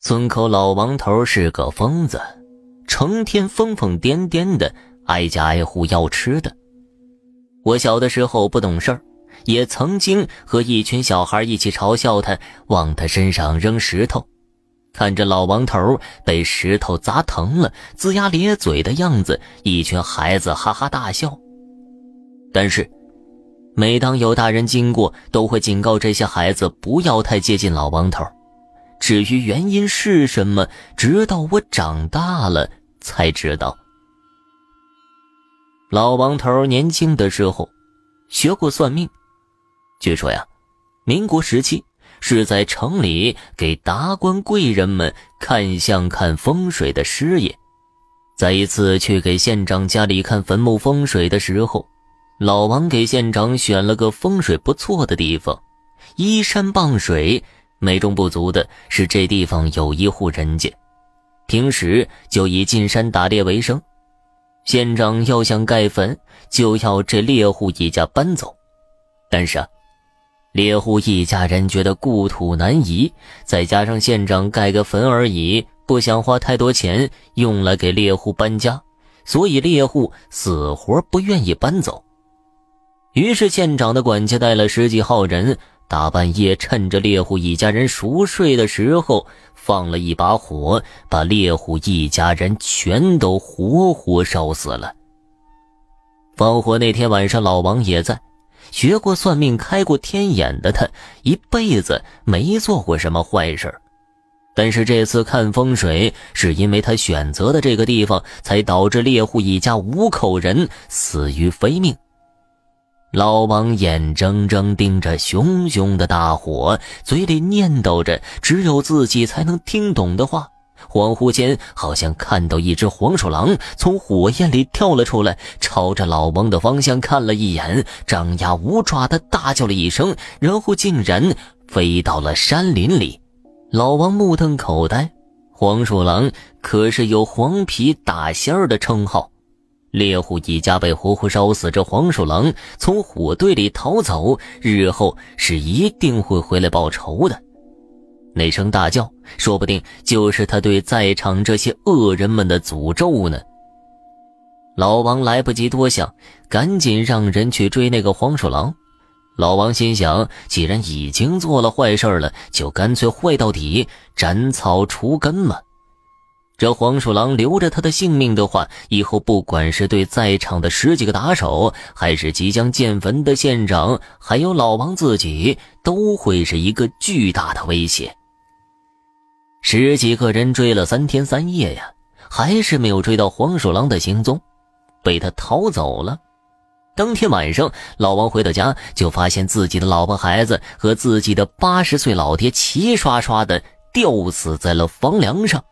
村口老王头是个疯子，成天疯疯癫癫的，挨家挨户要吃的。我小的时候不懂事儿，也曾经和一群小孩一起嘲笑他，往他身上扔石头。看着老王头被石头砸疼了，龇牙咧嘴的样子，一群孩子哈哈大笑。但是，每当有大人经过，都会警告这些孩子不要太接近老王头。至于原因是什么，直到我长大了才知道。老王头年轻的时候学过算命，据说呀，民国时期是在城里给达官贵人们看相、看风水的师爷。在一次去给县长家里看坟墓风水的时候，老王给县长选了个风水不错的地方，依山傍水。美中不足的是，这地方有一户人家，平时就以进山打猎为生。县长要想盖坟，就要这猎户一家搬走。但是啊，猎户一家人觉得故土难移，再加上县长盖个坟而已，不想花太多钱用来给猎户搬家，所以猎户死活不愿意搬走。于是县长的管家带了十几号人。大半夜，趁着猎户一家人熟睡的时候，放了一把火，把猎户一家人全都活活烧死了。放火那天晚上，老王也在。学过算命、开过天眼的他，一辈子没做过什么坏事但是这次看风水，是因为他选择的这个地方，才导致猎户一家五口人死于非命。老王眼睁睁盯着熊熊的大火，嘴里念叨着只有自己才能听懂的话。恍惚间，好像看到一只黄鼠狼从火焰里跳了出来，朝着老王的方向看了一眼，张牙舞爪的大叫了一声，然后竟然飞到了山林里。老王目瞪口呆，黄鼠狼可是有“黄皮大仙儿”的称号。猎户一家被活活烧死，这黄鼠狼从火堆里逃走，日后是一定会回来报仇的。那声大叫，说不定就是他对在场这些恶人们的诅咒呢。老王来不及多想，赶紧让人去追那个黄鼠狼。老王心想，既然已经做了坏事了，就干脆坏到底，斩草除根嘛。这黄鼠狼留着他的性命的话，以后不管是对在场的十几个打手，还是即将建坟的县长，还有老王自己，都会是一个巨大的威胁。十几个人追了三天三夜呀，还是没有追到黄鼠狼的行踪，被他逃走了。当天晚上，老王回到家，就发现自己的老婆孩子和自己的八十岁老爹齐刷刷的吊死在了房梁上。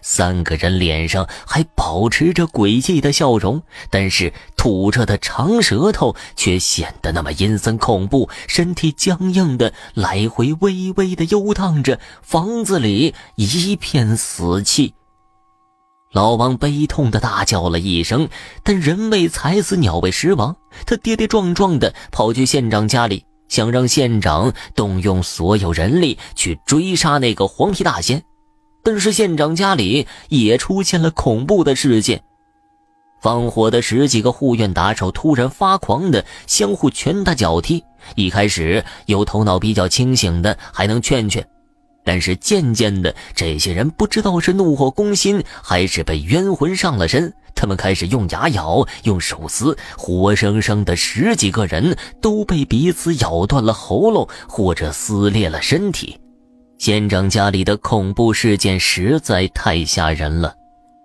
三个人脸上还保持着诡异的笑容，但是吐着的长舌头却显得那么阴森恐怖，身体僵硬的来回微微的游荡着，房子里一片死气。老王悲痛的大叫了一声，但人为财死，鸟为食亡，他跌跌撞撞的跑去县长家里，想让县长动用所有人力去追杀那个黄皮大仙。但是县长家里也出现了恐怖的事件，放火的十几个护院打手突然发狂的相互拳打脚踢。一开始有头脑比较清醒的还能劝劝，但是渐渐的，这些人不知道是怒火攻心还是被冤魂上了身，他们开始用牙咬，用手撕，活生生的十几个人都被彼此咬断了喉咙或者撕裂了身体。县长家里的恐怖事件实在太吓人了。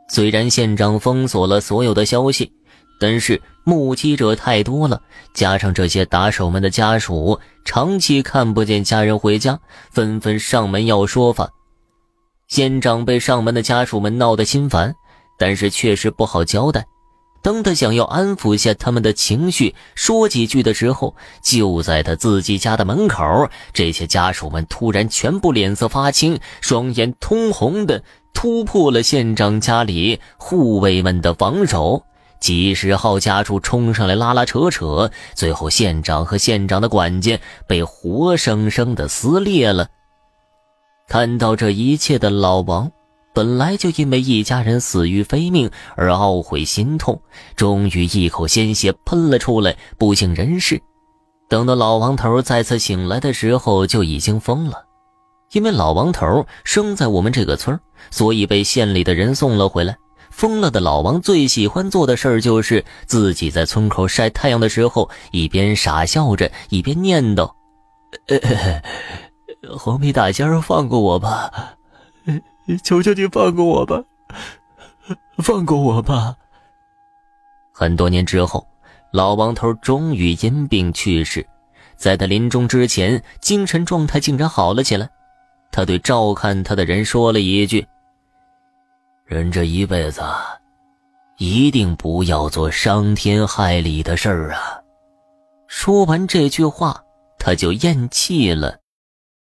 虽然县长封锁了所有的消息，但是目击者太多了，加上这些打手们的家属长期看不见家人回家，纷纷上门要说法。县长被上门的家属们闹得心烦，但是确实不好交代。当他想要安抚下他们的情绪，说几句的时候，就在他自己家的门口，这些家属们突然全部脸色发青，双眼通红的突破了县长家里护卫们的防守。几十号家属冲上来拉拉扯扯，最后县长和县长的管家被活生生的撕裂了。看到这一切的老王，本来就因为一家人死于非命而懊悔心痛，终于一口鲜血喷了出来，不省人事。等到老王头再次醒来的时候，就已经疯了。因为老王头生在我们这个村所以被县里的人送了回来。疯了的老王最喜欢做的事就是自己在村口晒太阳的时候，一边傻笑着，一边念叨：“黄皮大仙放过我吧，求求你放过我吧，放过我吧。”很多年之后，老王头终于因病去世，在他临终之前，精神状态竟然好了起来。他对照看他的人说了一句：“人这一辈子，一定不要做伤天害理的事儿啊！”说完这句话，他就咽气了。